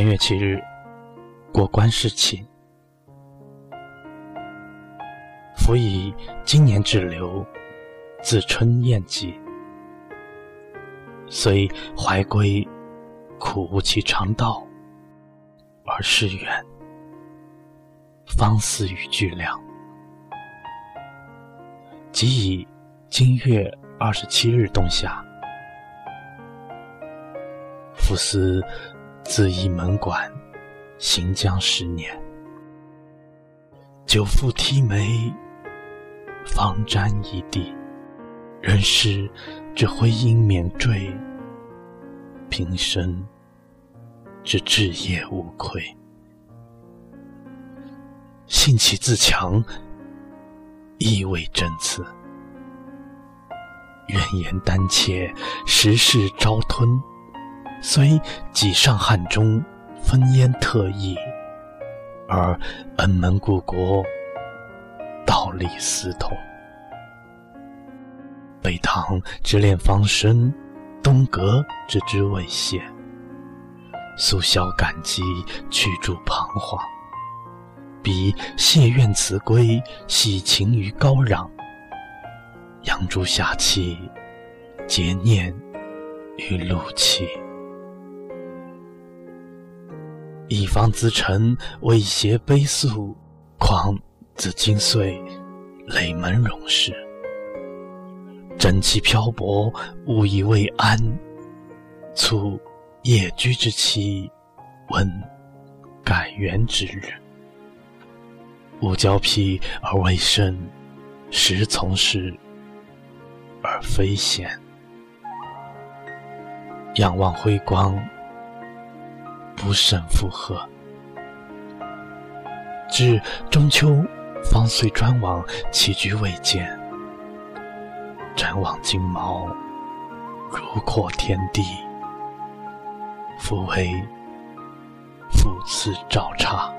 正月七日过观世庆，辅以今年之流，自春宴季，虽怀归，苦无其常道，而事远，方思与俱良。即以今月二十七日冬夏，复思自一门馆，行将十年，久负梯眉，方沾一地，人世之辉英免坠，平生之志业无愧，性气自强。意味真辞，怨言丹切，时事招吞。虽己上汉中，分烟特异，而恩门故国，道理思同。北唐之恋方深，东阁之知未泄，速消感激，去诸彷徨。彼谢愿辞归，喜情于高壤。杨朱下气，结念于露气。一方资臣，未携悲诉，况自今岁，累门荣事。枕其漂泊，无以慰安。卒夜居之期，闻改元之日。勿骄辟而未甚，实从事而非闲。仰望辉光，不胜负荷。至中秋，方遂专往，起居未见。展望金毛，如阔天地。复为复次照差。